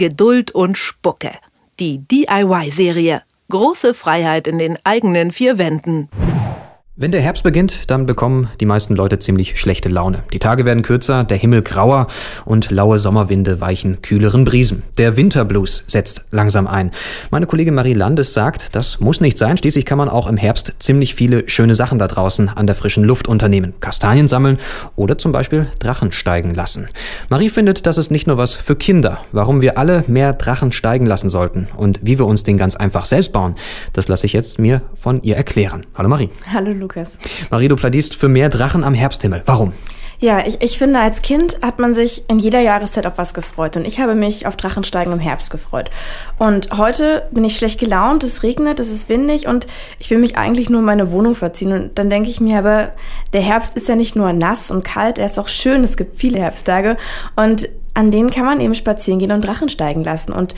Geduld und Spucke. Die DIY-Serie. Große Freiheit in den eigenen vier Wänden. Wenn der Herbst beginnt, dann bekommen die meisten Leute ziemlich schlechte Laune. Die Tage werden kürzer, der Himmel grauer und laue Sommerwinde weichen kühleren Brisen. Der Winterblues setzt langsam ein. Meine Kollegin Marie Landes sagt, das muss nicht sein. Schließlich kann man auch im Herbst ziemlich viele schöne Sachen da draußen an der frischen Luft unternehmen. Kastanien sammeln oder zum Beispiel Drachen steigen lassen. Marie findet, das ist nicht nur was für Kinder. Warum wir alle mehr Drachen steigen lassen sollten und wie wir uns den ganz einfach selbst bauen, das lasse ich jetzt mir von ihr erklären. Hallo Marie. Hallo. Lukas. Marie, du plädierst für mehr Drachen am Herbsthimmel. Warum? Ja, ich, ich finde, als Kind hat man sich in jeder Jahreszeit auf was gefreut. Und ich habe mich auf Drachensteigen im Herbst gefreut. Und heute bin ich schlecht gelaunt, es regnet, es ist windig und ich will mich eigentlich nur in meine Wohnung verziehen. Und dann denke ich mir aber, der Herbst ist ja nicht nur nass und kalt, er ist auch schön, es gibt viele Herbsttage. Und an denen kann man eben spazieren gehen und Drachen steigen lassen. Und,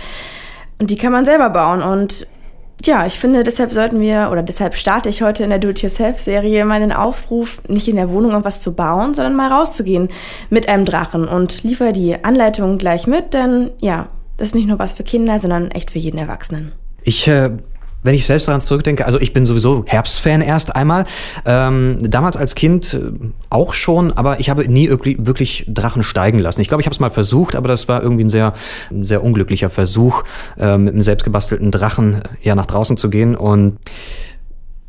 und die kann man selber bauen. Und ja, ich finde, deshalb sollten wir, oder deshalb starte ich heute in der Do-it-yourself-Serie mal den Aufruf, nicht in der Wohnung irgendwas zu bauen, sondern mal rauszugehen mit einem Drachen und liefere die Anleitung gleich mit, denn ja, das ist nicht nur was für Kinder, sondern echt für jeden Erwachsenen. Ich äh, wenn ich selbst daran zurückdenke, also ich bin sowieso Herbstfan erst einmal. Ähm, damals als Kind äh, auch schon, aber ich habe nie wirklich, Drachen steigen lassen. Ich glaube, ich habe es mal versucht, aber das war irgendwie ein sehr, sehr unglücklicher Versuch, äh, mit einem selbstgebastelten Drachen äh, ja nach draußen zu gehen. Und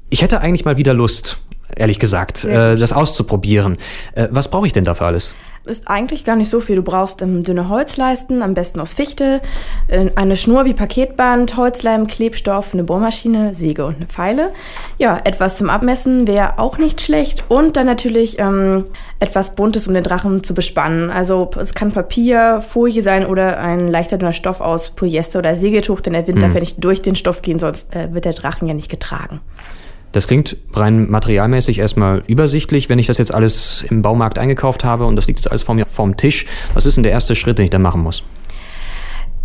ich hätte eigentlich mal wieder Lust, ehrlich gesagt, äh, das auszuprobieren. Äh, was brauche ich denn dafür alles? Ist eigentlich gar nicht so viel. Du brauchst ähm, dünne Holzleisten, am besten aus Fichte, äh, eine Schnur wie Paketband, Holzleim, Klebstoff, eine Bohrmaschine, Säge und eine Pfeile. Ja, etwas zum Abmessen wäre auch nicht schlecht. Und dann natürlich ähm, etwas Buntes, um den Drachen zu bespannen. Also es kann Papier, Folie sein oder ein leichter dünner Stoff aus Polyester oder Sägetuch, denn der Wind mhm. darf ja nicht durch den Stoff gehen, sonst äh, wird der Drachen ja nicht getragen. Das klingt rein materialmäßig erstmal übersichtlich, wenn ich das jetzt alles im Baumarkt eingekauft habe und das liegt jetzt alles vor mir vorm Tisch. Was ist denn der erste Schritt, den ich dann machen muss?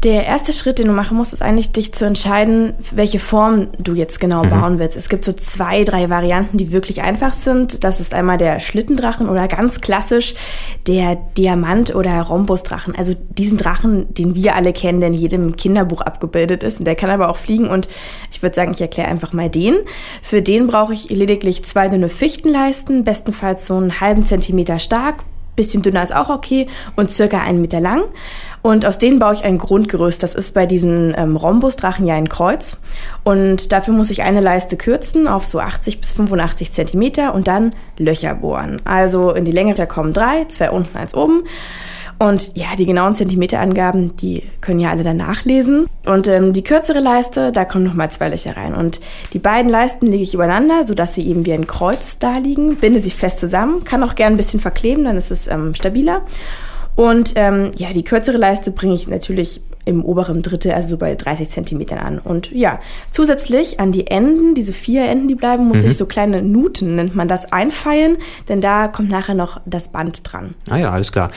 Der erste Schritt, den du machen musst, ist eigentlich, dich zu entscheiden, welche Form du jetzt genau mhm. bauen willst. Es gibt so zwei, drei Varianten, die wirklich einfach sind. Das ist einmal der Schlittendrachen oder ganz klassisch der Diamant- oder Rhombusdrachen. Also diesen Drachen, den wir alle kennen, der in jedem Kinderbuch abgebildet ist. Der kann aber auch fliegen und ich würde sagen, ich erkläre einfach mal den. Für den brauche ich lediglich zwei dünne Fichtenleisten, bestenfalls so einen halben Zentimeter stark, bisschen dünner ist auch okay und circa einen Meter lang. Und aus denen baue ich ein Grundgerüst. Das ist bei diesen ähm, Rhombusdrachen ja ein Kreuz. Und dafür muss ich eine Leiste kürzen auf so 80 bis 85 Zentimeter und dann Löcher bohren. Also in die Länge da kommen drei, zwei unten, eins oben. Und ja, die genauen Zentimeterangaben, die können ja alle dann nachlesen. Und ähm, die kürzere Leiste, da kommen nochmal zwei Löcher rein. Und die beiden Leisten lege ich übereinander, sodass sie eben wie ein Kreuz da liegen. Binde sie fest zusammen, kann auch gern ein bisschen verkleben, dann ist es ähm, stabiler. Und ähm, ja, die kürzere Leiste bringe ich natürlich im oberen Drittel, also so bei 30 Zentimetern an. Und ja, zusätzlich an die Enden, diese vier Enden, die bleiben, muss mhm. ich so kleine Nuten, nennt man das, einfallen, denn da kommt nachher noch das Band dran. Ah ja, alles klar.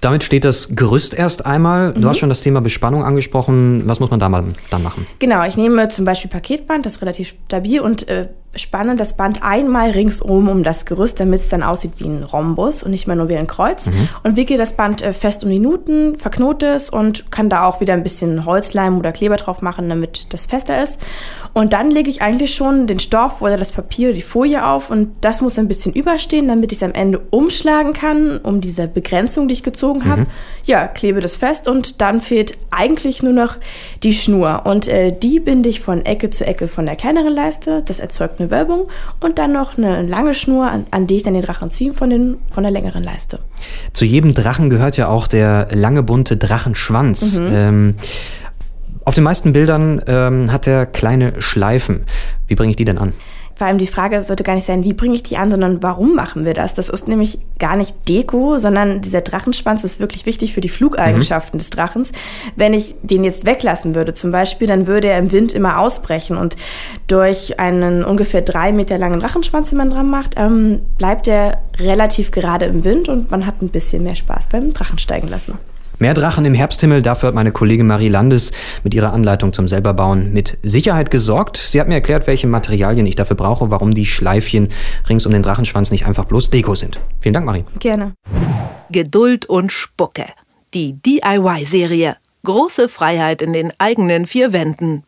Damit steht das Gerüst erst einmal. Du mhm. hast schon das Thema Bespannung angesprochen. Was muss man da mal dann machen? Genau, ich nehme zum Beispiel Paketband, das ist relativ stabil und äh, spanne das Band einmal ringsum um das Gerüst, damit es dann aussieht wie ein Rhombus und nicht mehr nur wie ein Kreuz. Mhm. Und wickle das Band äh, fest um die Nuten, verknote es und kann da auch wieder ein bisschen Holzleim oder Kleber drauf machen, damit das fester ist. Und dann lege ich eigentlich schon den Stoff oder das Papier, die Folie auf und das muss ein bisschen überstehen, damit ich es am Ende umschlagen kann, um diese Begrenzung, die ich gezogen habe. Mhm. Ja, klebe das fest und dann fehlt eigentlich nur noch die Schnur. Und äh, die binde ich von Ecke zu Ecke von der kleineren Leiste. Das erzeugt eine Wölbung und dann noch eine lange Schnur, an, an die ich dann den Drachen ziehe von, den, von der längeren Leiste. Zu jedem Drachen gehört ja auch der lange bunte Drachenschwanz. Mhm. Ähm, auf den meisten Bildern ähm, hat er kleine Schleifen. Wie bringe ich die denn an? Vor allem die Frage sollte gar nicht sein, wie bringe ich die an, sondern warum machen wir das? Das ist nämlich gar nicht Deko, sondern dieser Drachenschwanz ist wirklich wichtig für die Flugeigenschaften mhm. des Drachens. Wenn ich den jetzt weglassen würde zum Beispiel, dann würde er im Wind immer ausbrechen und durch einen ungefähr drei Meter langen Drachenschwanz, den man dran macht, ähm, bleibt er relativ gerade im Wind und man hat ein bisschen mehr Spaß beim Drachensteigen lassen. Mehr Drachen im Herbsthimmel, dafür hat meine Kollegin Marie Landes mit ihrer Anleitung zum Selberbauen mit Sicherheit gesorgt. Sie hat mir erklärt, welche Materialien ich dafür brauche, warum die Schleifchen rings um den Drachenschwanz nicht einfach bloß Deko sind. Vielen Dank, Marie. Gerne. Geduld und Spucke. Die DIY-Serie. Große Freiheit in den eigenen vier Wänden.